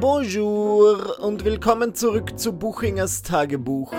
Bonjour und willkommen zurück zu Buchingers Tagebuch.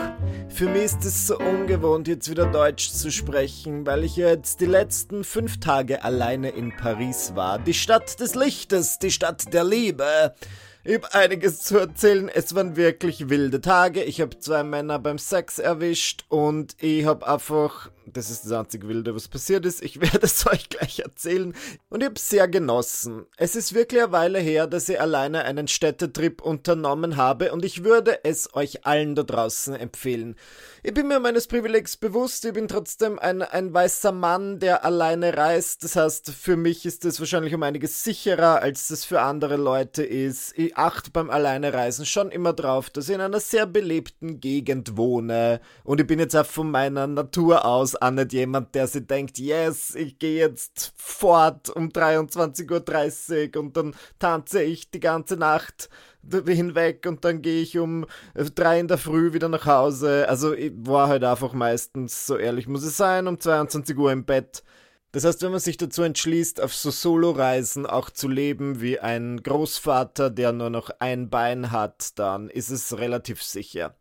Für mich ist es so ungewohnt, jetzt wieder Deutsch zu sprechen, weil ich jetzt die letzten fünf Tage alleine in Paris war. Die Stadt des Lichtes, die Stadt der Liebe. Ich habe einiges zu erzählen. Es waren wirklich wilde Tage. Ich habe zwei Männer beim Sex erwischt und ich habe einfach das ist das einzige Wilde, was passiert ist. Ich werde es euch gleich erzählen. Und ich habe sehr genossen. Es ist wirklich eine Weile her, dass ich alleine einen Städtetrip unternommen habe und ich würde es euch allen da draußen empfehlen. Ich bin mir meines Privilegs bewusst, ich bin trotzdem ein, ein weißer Mann, der alleine reist. Das heißt, für mich ist es wahrscheinlich um einiges sicherer, als das für andere Leute ist. Ich achte beim Alleinereisen schon immer drauf, dass ich in einer sehr belebten Gegend wohne. Und ich bin jetzt auch von meiner Natur aus auch nicht jemand, der sich denkt, yes, ich gehe jetzt fort um 23.30 Uhr und dann tanze ich die ganze Nacht hinweg und dann gehe ich um drei in der Früh wieder nach Hause. Also ich war halt einfach meistens, so ehrlich muss es sein, um 22 Uhr im Bett. Das heißt, wenn man sich dazu entschließt, auf so Solo-Reisen auch zu leben wie ein Großvater, der nur noch ein Bein hat, dann ist es relativ sicher.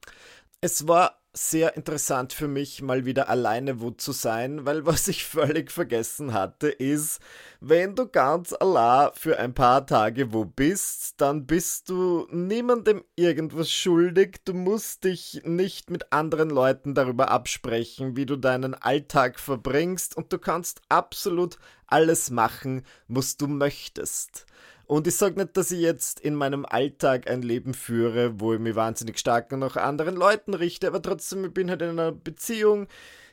Es war sehr interessant für mich, mal wieder alleine wo zu sein, weil was ich völlig vergessen hatte, ist, wenn du ganz allein für ein paar Tage wo bist, dann bist du niemandem irgendwas schuldig, du musst dich nicht mit anderen Leuten darüber absprechen, wie du deinen Alltag verbringst und du kannst absolut alles machen, was du möchtest. Und ich sage nicht, dass ich jetzt in meinem Alltag ein Leben führe, wo ich mich wahnsinnig stark nach anderen Leuten richte, aber trotzdem, ich bin halt in einer Beziehung.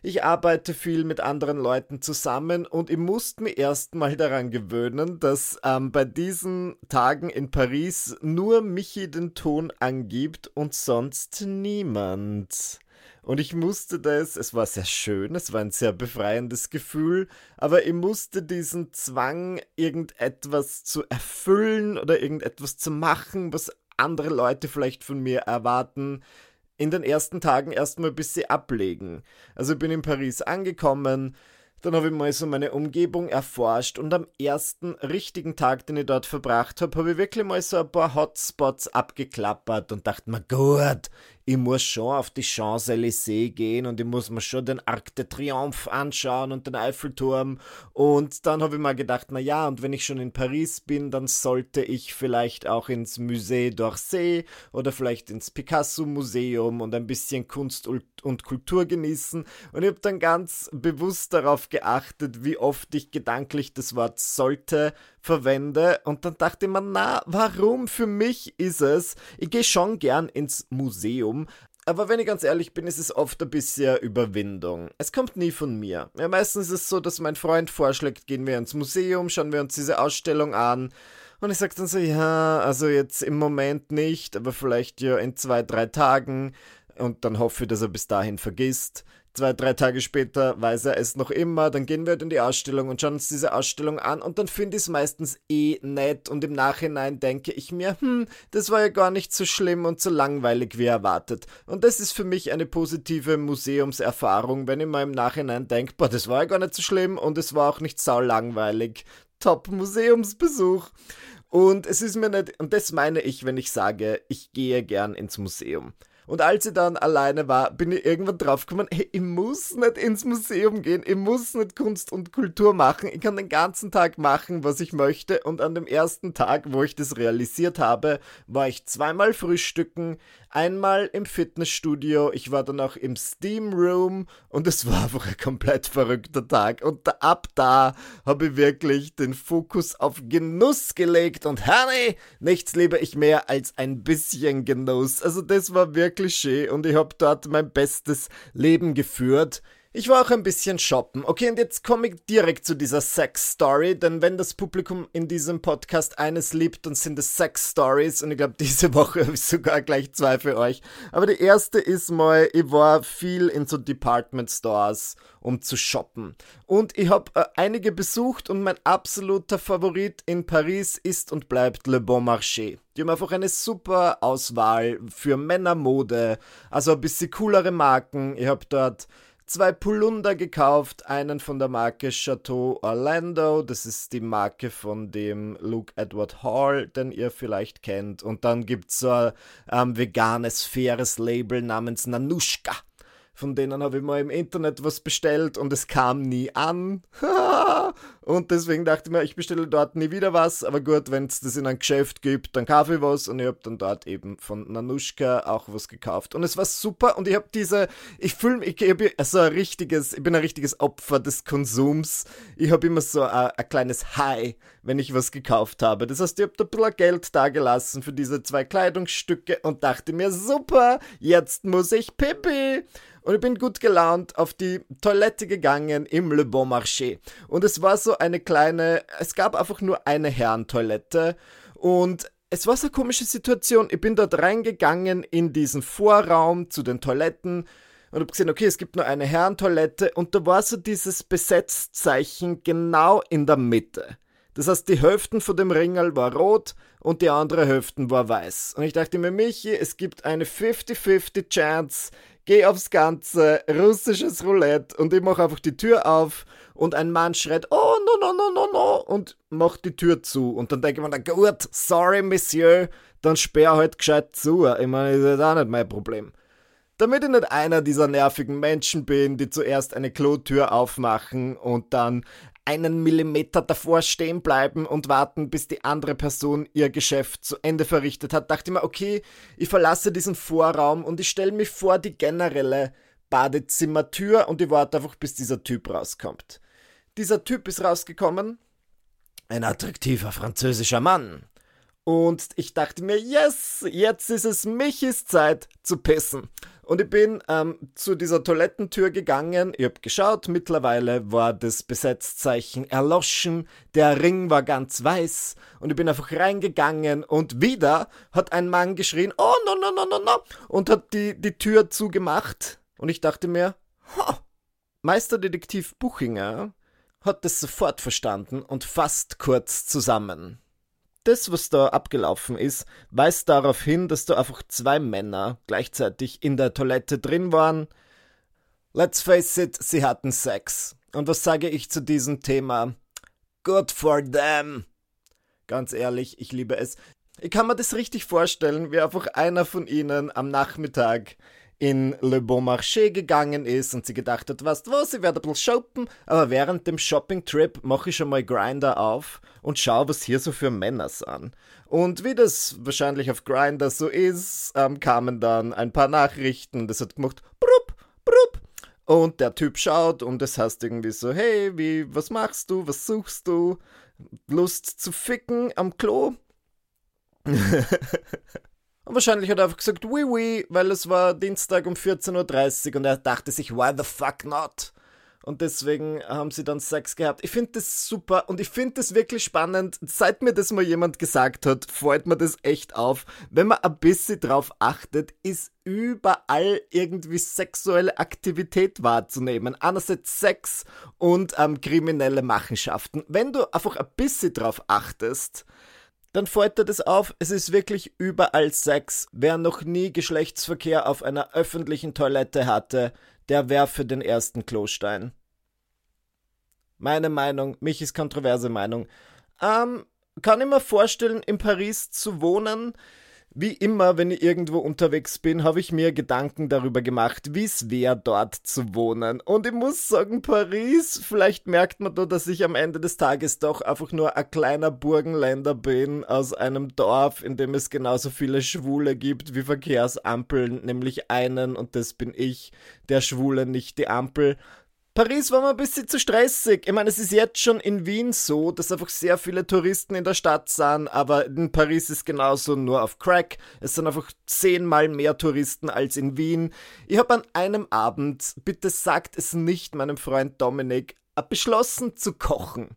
Ich arbeite viel mit anderen Leuten zusammen und ich musste mich erstmal daran gewöhnen, dass ähm, bei diesen Tagen in Paris nur Michi den Ton angibt und sonst niemand. Und ich musste das, es war sehr schön, es war ein sehr befreiendes Gefühl, aber ich musste diesen Zwang, irgendetwas zu erfüllen oder irgendetwas zu machen, was andere Leute vielleicht von mir erwarten, in den ersten Tagen erstmal ein bisschen ablegen. Also ich bin in Paris angekommen, dann habe ich mal so meine Umgebung erforscht und am ersten richtigen Tag, den ich dort verbracht habe, habe ich wirklich mal so ein paar Hotspots abgeklappert und dachte mir, gut, ich muss schon auf die Champs-Élysées gehen und ich muss mir schon den Arc de Triomphe anschauen und den Eiffelturm. Und dann habe ich mal gedacht, na ja, und wenn ich schon in Paris bin, dann sollte ich vielleicht auch ins Musée d'Orsay oder vielleicht ins Picasso-Museum und ein bisschen Kunst und Kultur genießen. Und ich habe dann ganz bewusst darauf geachtet, wie oft ich gedanklich das Wort sollte verwende. Und dann dachte mir, na, warum für mich ist es? Ich gehe schon gern ins Museum, aber wenn ich ganz ehrlich bin, ist es oft ein bisschen Überwindung. Es kommt nie von mir. Ja, meistens ist es so, dass mein Freund vorschlägt, gehen wir ins Museum, schauen wir uns diese Ausstellung an. Und ich sage dann so, ja, also jetzt im Moment nicht, aber vielleicht ja in zwei, drei Tagen. Und dann hoffe ich, dass er bis dahin vergisst. Zwei, drei Tage später weiß er es noch immer, dann gehen wir halt in die Ausstellung und schauen uns diese Ausstellung an und dann finde ich es meistens eh nett und im Nachhinein denke ich mir, hm, das war ja gar nicht so schlimm und so langweilig wie erwartet. Und das ist für mich eine positive Museumserfahrung, wenn ich mal im Nachhinein denke, boah, das war ja gar nicht so schlimm und es war auch nicht sau langweilig. Top Museumsbesuch. Und es ist mir nicht, und das meine ich, wenn ich sage, ich gehe gern ins Museum. Und als ich dann alleine war, bin ich irgendwann draufgekommen, hey, ich muss nicht ins Museum gehen, ich muss nicht Kunst und Kultur machen, ich kann den ganzen Tag machen, was ich möchte. Und an dem ersten Tag, wo ich das realisiert habe, war ich zweimal frühstücken, einmal im Fitnessstudio, ich war dann auch im Steam Room und es war einfach ein komplett verrückter Tag. Und ab da habe ich wirklich den Fokus auf Genuss gelegt und Honey, nichts liebe ich mehr als ein bisschen Genuss. Also das war wirklich schön und ich habe dort mein bestes Leben geführt. Ich war auch ein bisschen shoppen. Okay, und jetzt komme ich direkt zu dieser Sex-Story, denn wenn das Publikum in diesem Podcast eines liebt, dann sind es Sex-Stories und ich glaube, diese Woche habe ich sogar gleich zwei für euch. Aber die erste ist mal, ich war viel in so Department Stores, um zu shoppen. Und ich habe äh, einige besucht und mein absoluter Favorit in Paris ist und bleibt Le Bon Marché. Die haben einfach eine super Auswahl für Männermode, also ein bisschen coolere Marken. Ich habe dort zwei Polunder gekauft, einen von der Marke Chateau Orlando, das ist die Marke von dem Luke Edward Hall, den ihr vielleicht kennt. Und dann gibt es so ein ähm, veganes, faires Label namens Nanushka. Von denen habe ich mal im Internet was bestellt und es kam nie an. und deswegen dachte ich mir, ich bestelle dort nie wieder was. Aber gut, wenn es das in ein Geschäft gibt, dann kaufe ich was. Und ich habe dann dort eben von Nanushka auch was gekauft. Und es war super. Und ich habe diese, ich fühle mich, ich, ich, also ein richtiges, ich bin ein richtiges Opfer des Konsums. Ich habe immer so ein, ein kleines High, wenn ich was gekauft habe. Das heißt, ich habe da ein bisschen Geld dagelassen für diese zwei Kleidungsstücke und dachte mir, super, jetzt muss ich Pipi und ich bin gut gelaunt auf die Toilette gegangen im Le Bon Marché. Und es war so eine kleine, es gab einfach nur eine Herrentoilette und es war so eine komische Situation. Ich bin dort reingegangen in diesen Vorraum zu den Toiletten und habe gesehen, okay, es gibt nur eine Herrentoilette und da war so dieses Besetzzeichen genau in der Mitte. Das heißt, die Hälften von dem Ringel war rot und die andere Hälften war weiß. Und ich dachte mir, Michi, es gibt eine 50-50 Chance, geh aufs Ganze, russisches Roulette und ich mache einfach die Tür auf und ein Mann schreit, oh no no no no no und macht die Tür zu und dann denke ich mir, gut, sorry Monsieur, dann sperr halt gescheit zu. Ich meine, das ist auch nicht mein Problem. Damit ich nicht einer dieser nervigen Menschen bin, die zuerst eine Klotür aufmachen und dann einen Millimeter davor stehen bleiben und warten, bis die andere Person ihr Geschäft zu Ende verrichtet hat, dachte ich mir, okay, ich verlasse diesen Vorraum und ich stelle mich vor die generelle Badezimmertür und ich warte einfach, bis dieser Typ rauskommt. Dieser Typ ist rausgekommen. Ein attraktiver französischer Mann. Und ich dachte mir, yes, jetzt ist es Michis Zeit zu pissen. Und ich bin ähm, zu dieser Toilettentür gegangen, ich habe geschaut, mittlerweile war das Besetzzeichen erloschen, der Ring war ganz weiß. Und ich bin einfach reingegangen und wieder hat ein Mann geschrien, oh no no no no no und hat die, die Tür zugemacht. Und ich dachte mir, ha, Meisterdetektiv Buchinger hat das sofort verstanden und fasst kurz zusammen das, was da abgelaufen ist, weist darauf hin, dass da einfach zwei Männer gleichzeitig in der Toilette drin waren. Let's face it, sie hatten Sex. Und was sage ich zu diesem Thema? Good for them. Ganz ehrlich, ich liebe es. Ich kann mir das richtig vorstellen, wie einfach einer von ihnen am Nachmittag in Le Bon Marché gegangen ist und sie gedacht hat, du was, ich werde ein bisschen shoppen, aber während dem Shopping-Trip mache ich schon mal Grinder auf und schaue, was hier so für Männer sind. Und wie das wahrscheinlich auf Grinder so ist, ähm, kamen dann ein paar Nachrichten, das hat gemacht, brupp, brupp. Und der Typ schaut und es heißt irgendwie so, hey, wie, was machst du, was suchst du? Lust zu ficken am Klo? Und wahrscheinlich hat er einfach gesagt, oui, oui, weil es war Dienstag um 14.30 Uhr und er dachte sich, why the fuck not? Und deswegen haben sie dann Sex gehabt. Ich finde das super und ich finde das wirklich spannend. Seit mir das mal jemand gesagt hat, freut mir das echt auf. Wenn man ein bisschen drauf achtet, ist überall irgendwie sexuelle Aktivität wahrzunehmen. Einerseits Sex und ähm, kriminelle Machenschaften. Wenn du einfach ein bisschen drauf achtest, dann fällt dir das auf, es ist wirklich überall Sex. Wer noch nie Geschlechtsverkehr auf einer öffentlichen Toilette hatte, der werfe den ersten Klostein. Meine Meinung, mich ist kontroverse Meinung. Ähm, kann ich mir vorstellen, in Paris zu wohnen, wie immer, wenn ich irgendwo unterwegs bin, habe ich mir Gedanken darüber gemacht, wie es wäre, dort zu wohnen. Und ich muss sagen, Paris, vielleicht merkt man da, dass ich am Ende des Tages doch einfach nur ein kleiner Burgenländer bin aus einem Dorf, in dem es genauso viele Schwule gibt wie Verkehrsampeln, nämlich einen, und das bin ich, der Schwule, nicht die Ampel. Paris war mir ein bisschen zu stressig. Ich meine, es ist jetzt schon in Wien so, dass einfach sehr viele Touristen in der Stadt sind, aber in Paris ist genauso nur auf Crack. Es sind einfach zehnmal mehr Touristen als in Wien. Ich habe an einem Abend, bitte sagt es nicht meinem Freund Dominik, beschlossen zu kochen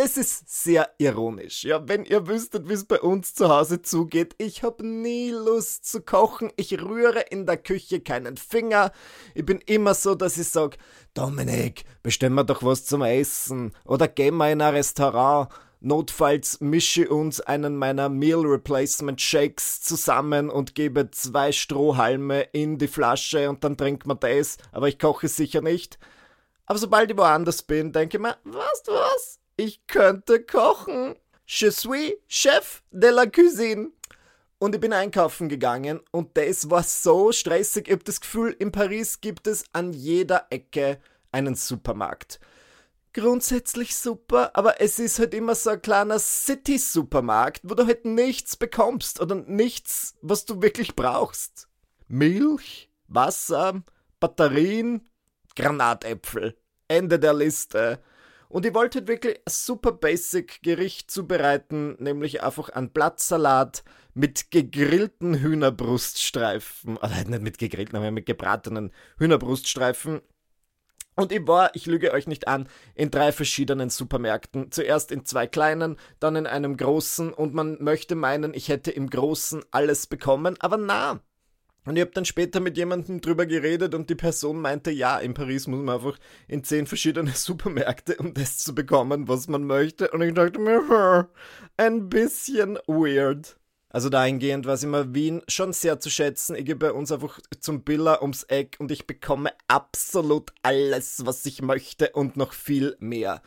das ist sehr ironisch. Ja, wenn ihr wüsstet, wie es bei uns zu Hause zugeht, ich habe nie Lust zu kochen. Ich rühre in der Küche keinen Finger. Ich bin immer so, dass ich sage, Dominik, bestellen wir doch was zum Essen oder gehen wir in ein Restaurant. Notfalls mische uns einen meiner Meal Replacement Shakes zusammen und gebe zwei Strohhalme in die Flasche und dann trinkt man das, aber ich koche sicher nicht. Aber sobald ich woanders bin, denke ich mir, was, was? Ich könnte kochen. Je suis Chef de la Cuisine. Und ich bin einkaufen gegangen und das war so stressig. Ich habe das Gefühl, in Paris gibt es an jeder Ecke einen Supermarkt. Grundsätzlich super, aber es ist halt immer so ein kleiner City-Supermarkt, wo du halt nichts bekommst oder nichts, was du wirklich brauchst. Milch, Wasser, Batterien, Granatäpfel. Ende der Liste. Und ich wollte wirklich ein super basic Gericht zubereiten, nämlich einfach einen Blattsalat mit gegrillten Hühnerbruststreifen. Halt nicht mit gegrillten, aber mit gebratenen Hühnerbruststreifen. Und ich war, ich lüge euch nicht an, in drei verschiedenen Supermärkten. Zuerst in zwei kleinen, dann in einem großen und man möchte meinen, ich hätte im großen alles bekommen, aber na, und ich habe dann später mit jemandem drüber geredet und die Person meinte, ja, in Paris muss man einfach in zehn verschiedene Supermärkte, um das zu bekommen, was man möchte. Und ich dachte mir, ein bisschen weird. Also dahingehend war es immer Wien schon sehr zu schätzen. Ich gehe bei uns einfach zum Biller ums Eck und ich bekomme absolut alles, was ich möchte und noch viel mehr.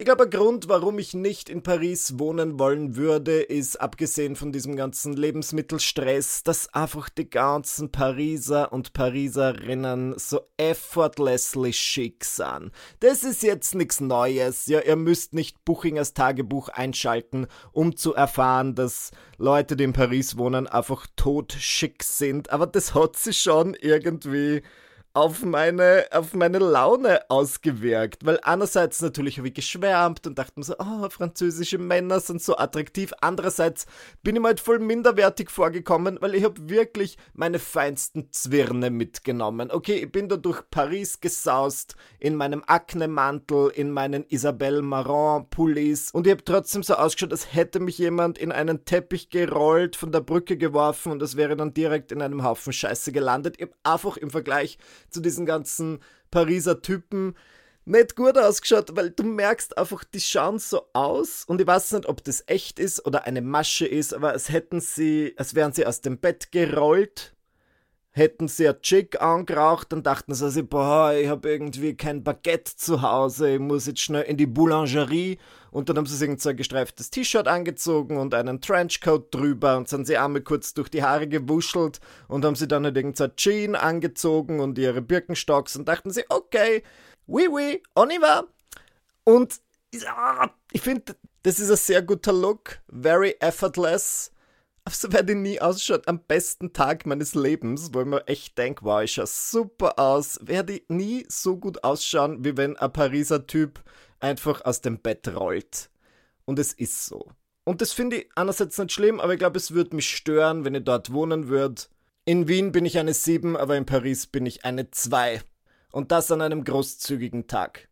Ich glaube, ein Grund, warum ich nicht in Paris wohnen wollen würde, ist, abgesehen von diesem ganzen Lebensmittelstress, dass einfach die ganzen Pariser und Pariserinnen so effortlessly schick sind. Das ist jetzt nichts Neues. Ja, ihr müsst nicht Buchingers Tagebuch einschalten, um zu erfahren, dass Leute, die in Paris wohnen, einfach tot schick sind. Aber das hat sich schon irgendwie auf meine, auf meine Laune ausgewirkt. Weil einerseits natürlich habe ich geschwärmt und dachte mir so, oh, französische Männer sind so attraktiv. Andererseits bin ich mir halt voll minderwertig vorgekommen, weil ich habe wirklich meine feinsten Zwirne mitgenommen. Okay, ich bin da durch Paris gesaust, in meinem Akne-Mantel, in meinen Isabelle Marant-Pullis und ich habe trotzdem so ausgeschaut, als hätte mich jemand in einen Teppich gerollt, von der Brücke geworfen und es wäre dann direkt in einem Haufen Scheiße gelandet. Ich habe einfach im Vergleich zu diesen ganzen Pariser Typen nicht gut ausgeschaut, weil du merkst einfach, die schauen so aus und ich weiß nicht, ob das echt ist oder eine Masche ist, aber als hätten sie, als wären sie aus dem Bett gerollt hätten sie ein Chick angeraucht, dann dachten sie sich, boah, ich habe irgendwie kein Baguette zu Hause, ich muss jetzt schnell in die Boulangerie. Und dann haben sie sich so ein gestreiftes T-Shirt angezogen und einen Trenchcoat drüber und sind sie einmal kurz durch die Haare gewuschelt und haben sie dann halt irgend so ein Jean angezogen und ihre Birkenstocks und dachten sie, okay, oui, oui, on y va. Und ich finde, das ist ein sehr guter Look, very effortless so werde ich nie ausschaut am besten Tag meines Lebens, wo ich mir echt denke, wow, ich schaue super aus, werde ich nie so gut ausschauen, wie wenn ein Pariser Typ einfach aus dem Bett rollt. Und es ist so. Und das finde ich einerseits nicht schlimm, aber ich glaube, es würde mich stören, wenn ich dort wohnen würde. In Wien bin ich eine 7, aber in Paris bin ich eine 2. Und das an einem großzügigen Tag.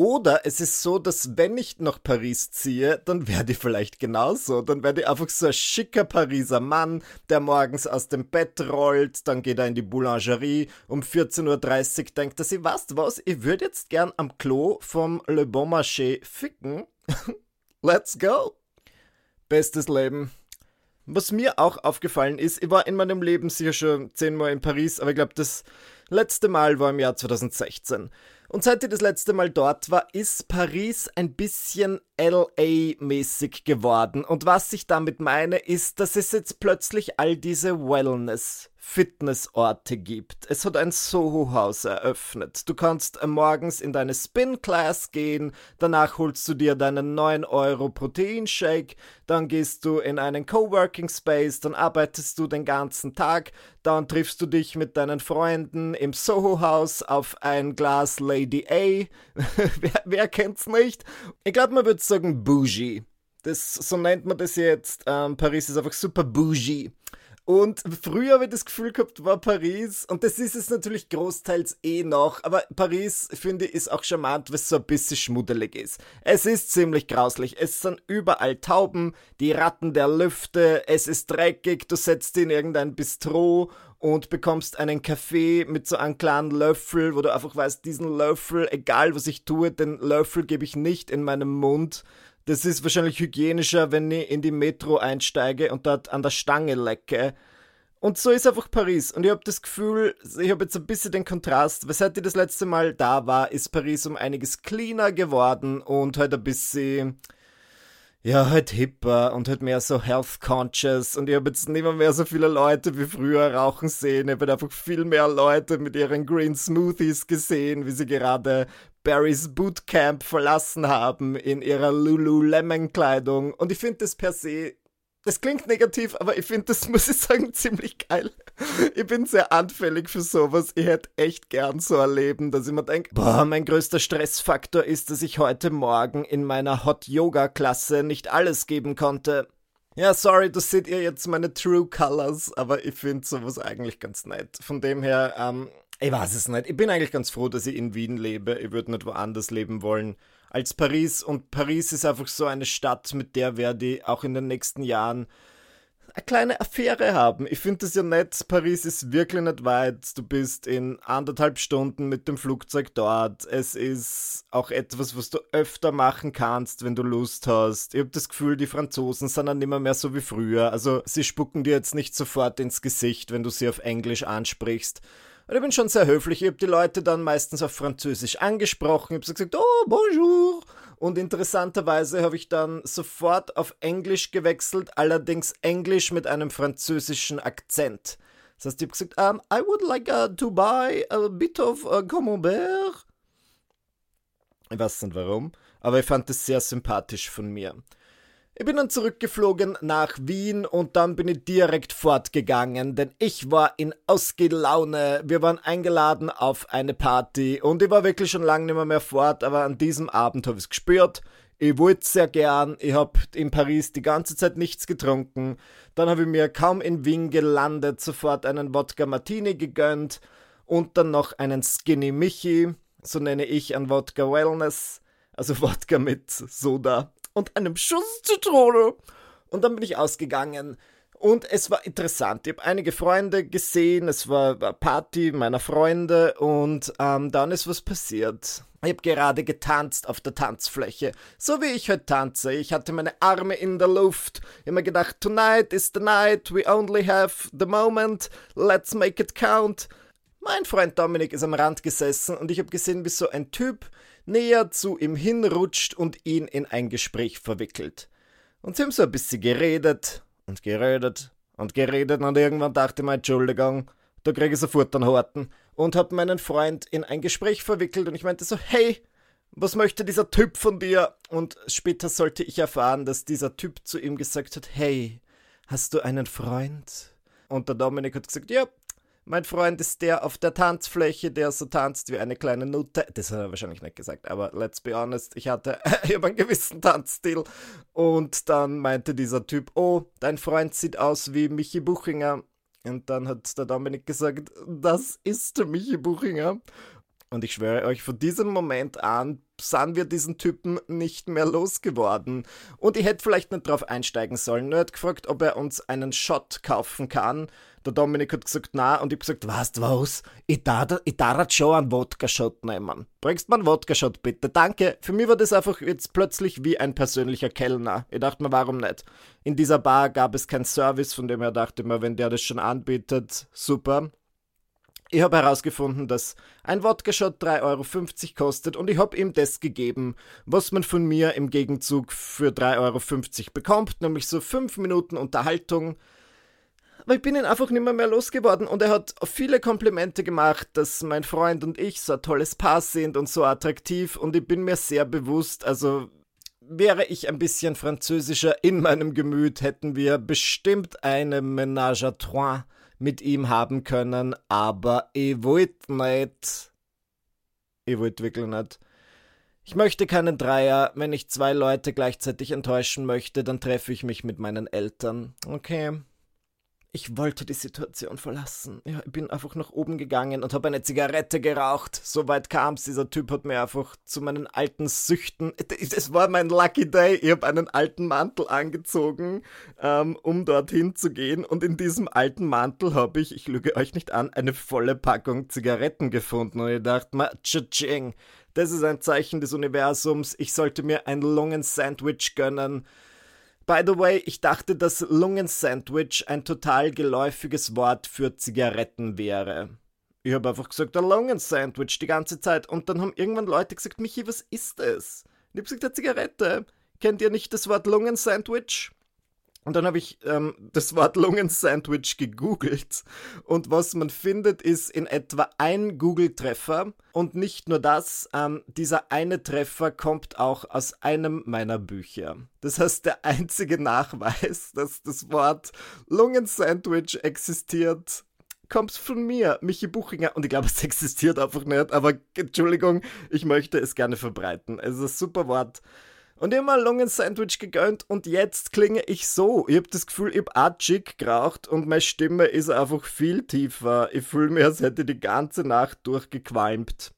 Oder es ist so, dass wenn ich nach Paris ziehe, dann werde ich vielleicht genauso. Dann werde ich einfach so ein schicker Pariser Mann, der morgens aus dem Bett rollt, dann geht er in die Boulangerie, um 14.30 Uhr denkt er sich, weißt was, ich würde jetzt gern am Klo vom Le Bon Marché ficken. Let's go! Bestes Leben. Was mir auch aufgefallen ist, ich war in meinem Leben sicher schon zehnmal in Paris, aber ich glaube, das letzte Mal war im Jahr 2016. Und seit ich das letzte Mal dort war, ist Paris ein bisschen LA-mäßig geworden. Und was ich damit meine, ist, dass es jetzt plötzlich all diese Wellness, Fitnessorte gibt. Es hat ein Soho-Haus eröffnet. Du kannst morgens in deine Spin-Class gehen, danach holst du dir deinen 9 Euro Proteinshake, dann gehst du in einen Coworking Space, dann arbeitest du den ganzen Tag, dann triffst du dich mit deinen Freunden im Soho-Haus auf ein Glas Lady A. wer, wer kennt's nicht? Ich glaube, man würde sagen bougie. Das, so nennt man das jetzt. Ähm, Paris ist einfach super bougie. Und früher habe ich das Gefühl gehabt, war Paris, und das ist es natürlich großteils eh noch, aber Paris, finde ich, ist auch charmant, weil es so ein bisschen schmuddelig ist. Es ist ziemlich grauslich. Es sind überall Tauben, die Ratten der Lüfte, es ist dreckig, du setzt in irgendein Bistro und bekommst einen Kaffee mit so einem kleinen Löffel, wo du einfach weißt, diesen Löffel, egal was ich tue, den Löffel gebe ich nicht in meinem Mund Das ist wahrscheinlich hygienischer, wenn ich in die Metro einsteige und dort an der Stange lecke. Und so ist einfach Paris. Und ich habe das Gefühl, ich habe jetzt ein bisschen den Kontrast, weil seit ich das letzte Mal da war, ist Paris um einiges cleaner geworden und halt ein bisschen ja, halt hipper und halt mehr so health conscious und ich habe jetzt nicht mehr, so viele Leute wie früher rauchen sehen. Ich habe halt einfach viel mehr Leute mit ihren Green Smoothies gesehen, wie sie gerade Barrys Bootcamp verlassen haben in ihrer Lululemon-Kleidung und ich finde das per se das klingt negativ, aber ich finde das, muss ich sagen, ziemlich geil. Ich bin sehr anfällig für sowas. Ich hätte echt gern so ein Leben, dass ich mir denke, boah, mein größter Stressfaktor ist, dass ich heute Morgen in meiner Hot-Yoga-Klasse nicht alles geben konnte. Ja, sorry, das seht ihr jetzt meine True Colors, aber ich finde sowas eigentlich ganz nett. Von dem her, ähm, ich weiß es nicht. Ich bin eigentlich ganz froh, dass ich in Wien lebe. Ich würde nicht woanders leben wollen als Paris. Und Paris ist einfach so eine Stadt, mit der werde ich auch in den nächsten Jahren eine kleine Affäre haben. Ich finde das ja nett. Paris ist wirklich nicht weit. Du bist in anderthalb Stunden mit dem Flugzeug dort. Es ist auch etwas, was du öfter machen kannst, wenn du Lust hast. Ich habe das Gefühl, die Franzosen sind dann immer mehr so wie früher. Also sie spucken dir jetzt nicht sofort ins Gesicht, wenn du sie auf Englisch ansprichst. Und ich bin schon sehr höflich. Ich habe die Leute dann meistens auf Französisch angesprochen. Ich habe gesagt, oh, bonjour. Und interessanterweise habe ich dann sofort auf Englisch gewechselt, allerdings Englisch mit einem französischen Akzent. Das heißt, ich habe gesagt, um, I would like uh, to buy a bit of uh, Camembert. Ich weiß nicht warum, aber ich fand es sehr sympathisch von mir. Ich bin dann zurückgeflogen nach Wien und dann bin ich direkt fortgegangen, denn ich war in Ausgelaune. Wir waren eingeladen auf eine Party und ich war wirklich schon lange nicht mehr, mehr fort, aber an diesem Abend habe ich es gespürt. Ich wollte sehr gern. Ich habe in Paris die ganze Zeit nichts getrunken. Dann habe ich mir kaum in Wien gelandet sofort einen Wodka Martini gegönnt und dann noch einen Skinny Michi, so nenne ich ein Wodka Wellness, also Wodka mit Soda und einem Schuss Zitrone. Und dann bin ich ausgegangen. Und es war interessant. Ich habe einige Freunde gesehen. Es war eine Party meiner Freunde. Und ähm, dann ist was passiert. Ich habe gerade getanzt auf der Tanzfläche. So wie ich heute tanze. Ich hatte meine Arme in der Luft. Immer gedacht, tonight is the night. We only have the moment. Let's make it count. Mein Freund Dominik ist am Rand gesessen und ich habe gesehen, wie so ein Typ näher zu ihm hinrutscht und ihn in ein Gespräch verwickelt. Und sie haben so ein bisschen geredet und geredet und geredet und irgendwann dachte ich mir, Entschuldigung, da kriege ich sofort einen Horten und habe meinen Freund in ein Gespräch verwickelt und ich meinte so, hey, was möchte dieser Typ von dir? Und später sollte ich erfahren, dass dieser Typ zu ihm gesagt hat, hey, hast du einen Freund? Und der Dominik hat gesagt, ja, mein Freund ist der auf der Tanzfläche, der so tanzt wie eine kleine Nutte. Das hat er wahrscheinlich nicht gesagt, aber let's be honest, ich hatte einen gewissen Tanzstil. Und dann meinte dieser Typ, oh, dein Freund sieht aus wie Michi Buchinger. Und dann hat der Dominik gesagt, das ist Michi Buchinger. Und ich schwöre euch, von diesem Moment an sind wir diesen Typen nicht mehr losgeworden. Und ich hätte vielleicht nicht drauf einsteigen sollen. Nur hat gefragt, ob er uns einen Shot kaufen kann. Der Dominik hat gesagt, na, und ich hab gesagt, weißt was? Ich darf ich schon einen Wodka-Shot nehmen. Bringst mir einen Wodka-Shot bitte? Danke. Für mich war das einfach jetzt plötzlich wie ein persönlicher Kellner. Ich dachte mir, warum nicht? In dieser Bar gab es keinen Service, von dem her dachte ich mir, wenn der das schon anbietet, super. Ich habe herausgefunden, dass ein Wodka-Shot 3,50 Euro kostet und ich habe ihm das gegeben, was man von mir im Gegenzug für 3,50 Euro bekommt, nämlich so 5 Minuten Unterhaltung. Aber ich bin ihn einfach nicht mehr, mehr losgeworden und er hat viele Komplimente gemacht, dass mein Freund und ich so ein tolles Paar sind und so attraktiv und ich bin mir sehr bewusst, also wäre ich ein bisschen französischer in meinem Gemüt, hätten wir bestimmt eine Ménage à trois mit ihm haben können, aber ich wollte nicht. Ich wollte wirklich nicht. Ich möchte keinen Dreier. Wenn ich zwei Leute gleichzeitig enttäuschen möchte, dann treffe ich mich mit meinen Eltern. Okay. Ich wollte die Situation verlassen. Ja, ich bin einfach nach oben gegangen und habe eine Zigarette geraucht. Soweit kam's. Dieser Typ hat mir einfach zu meinen alten Süchten. Es war mein Lucky Day. Ich habe einen alten Mantel angezogen, ähm, um dorthin zu gehen. Und in diesem alten Mantel habe ich, ich lüge euch nicht an, eine volle Packung Zigaretten gefunden. Und ich dachte, ma, tsching Das ist ein Zeichen des Universums. Ich sollte mir ein Lungen-Sandwich gönnen. By the way, ich dachte, dass Lungen-Sandwich ein total geläufiges Wort für Zigaretten wäre. Ich habe einfach gesagt, ein Lungen-Sandwich die ganze Zeit. Und dann haben irgendwann Leute gesagt, Michi, was ist das? Ich habe gesagt, eine Zigarette. Kennt ihr nicht das Wort Lungen-Sandwich? Und dann habe ich ähm, das Wort Lungen-Sandwich gegoogelt. Und was man findet, ist in etwa ein Google-Treffer. Und nicht nur das, ähm, dieser eine Treffer kommt auch aus einem meiner Bücher. Das heißt, der einzige Nachweis, dass das Wort Lungen-Sandwich existiert, kommt von mir, Michi Buchinger. Und ich glaube, es existiert einfach nicht. Aber Entschuldigung, ich möchte es gerne verbreiten. Es ist ein super Wort. Und immer ein Lungen-Sandwich gegönnt und jetzt klinge ich so. Ich habe das Gefühl, ich habe auch Chick geraucht und meine Stimme ist einfach viel tiefer. Ich fühle mich, als hätte ich die ganze Nacht durchgequalmt.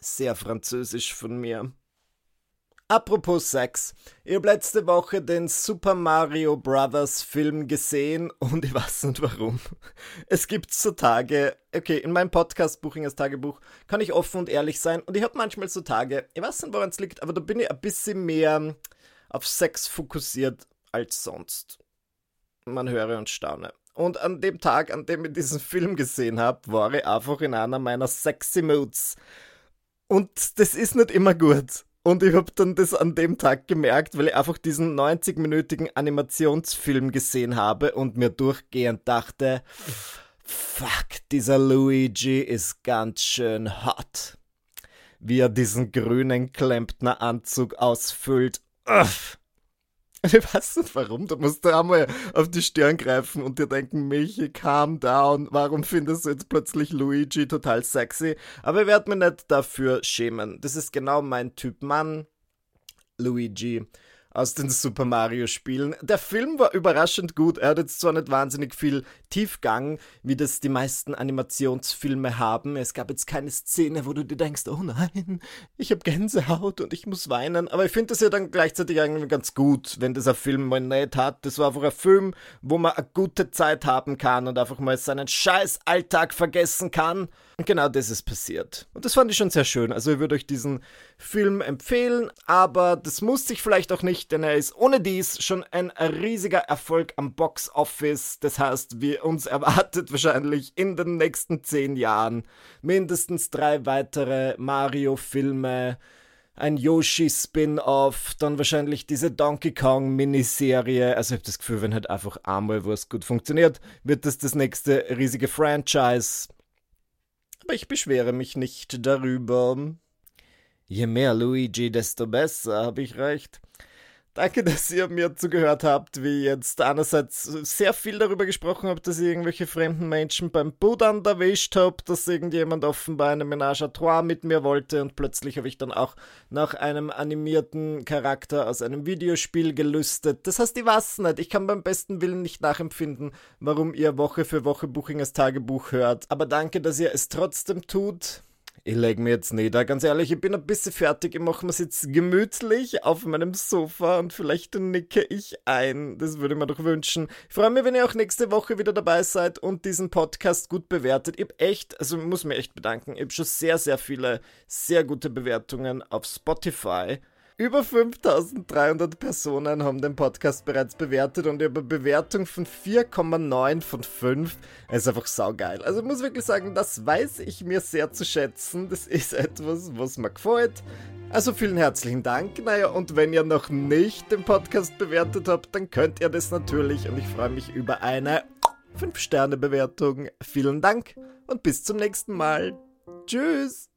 Sehr französisch von mir. Apropos Sex. Ich habe letzte Woche den Super Mario Brothers Film gesehen und ich weiß nicht warum. Es gibt so Tage, okay, in meinem Podcast Buchingers Tagebuch kann ich offen und ehrlich sein und ich habe manchmal so Tage, ich weiß nicht woran es liegt, aber da bin ich ein bisschen mehr auf Sex fokussiert als sonst. Man höre und staune. Und an dem Tag, an dem ich diesen Film gesehen habe, war ich einfach in einer meiner sexy Moods. Und das ist nicht immer gut. Und ich habe dann das an dem Tag gemerkt, weil ich einfach diesen 90-minütigen Animationsfilm gesehen habe und mir durchgehend dachte, fuck, dieser Luigi ist ganz schön hot. Wie er diesen grünen Klempneranzug ausfüllt. Uff. Ich weiß nicht warum, da musst du einmal auf die Stirn greifen und dir denken, Michi, calm down, warum findest du jetzt plötzlich Luigi total sexy? Aber ich werde mich nicht dafür schämen. Das ist genau mein Typ Mann, Luigi aus den Super Mario Spielen. Der Film war überraschend gut. Er hat jetzt zwar nicht wahnsinnig viel Tiefgang, wie das die meisten Animationsfilme haben. Es gab jetzt keine Szene, wo du dir denkst, oh nein, ich habe Gänsehaut und ich muss weinen. Aber ich finde das ja dann gleichzeitig irgendwie ganz gut, wenn dieser Film mal nicht hat. Das war einfach ein Film, wo man eine gute Zeit haben kann und einfach mal seinen scheiß Alltag vergessen kann. Und genau das ist passiert. Und das fand ich schon sehr schön. Also ich würde euch diesen Film empfehlen, aber das muss sich vielleicht auch nicht, denn er ist ohne dies schon ein riesiger Erfolg am Box Office. Das heißt, wir uns erwartet wahrscheinlich in den nächsten zehn Jahren mindestens drei weitere Mario-Filme ein Yoshi-Spin-Off, dann wahrscheinlich diese Donkey Kong-Miniserie. Also ich habe das Gefühl, wenn halt einfach einmal was gut funktioniert, wird das das nächste riesige Franchise. Aber ich beschwere mich nicht darüber. Je mehr Luigi, desto besser, habe ich recht. Danke, dass ihr mir zugehört habt, wie jetzt einerseits sehr viel darüber gesprochen habe, dass ich irgendwelche fremden Menschen beim Buddern erwischt habe, dass irgendjemand offenbar eine Ménage à trois mit mir wollte und plötzlich habe ich dann auch nach einem animierten Charakter aus einem Videospiel gelüstet. Das heißt, ich weiß nicht, ich kann beim besten Willen nicht nachempfinden, warum ihr Woche für Woche Buchingers Tagebuch hört. Aber danke, dass ihr es trotzdem tut ich lege mir jetzt nieder. Ganz ehrlich, ich bin ein bisschen fertig. Ich mache mir jetzt gemütlich auf meinem Sofa und vielleicht nicke ich ein. Das würde ich mir doch wünschen. Ich freue mich, wenn ihr auch nächste Woche wieder dabei seid und diesen Podcast gut bewertet. Ich habe echt, also muss mir echt bedanken. Ich habe schon sehr, sehr viele sehr gute Bewertungen auf Spotify. Über 5300 Personen haben den Podcast bereits bewertet und eine Bewertung von 4,9 von 5. Es ist einfach saugeil. Also ich muss wirklich sagen, das weiß ich mir sehr zu schätzen. Das ist etwas, was mir gefällt. Also vielen herzlichen Dank. Naja, und wenn ihr noch nicht den Podcast bewertet habt, dann könnt ihr das natürlich und ich freue mich über eine 5-Sterne-Bewertung. Vielen Dank und bis zum nächsten Mal. Tschüss.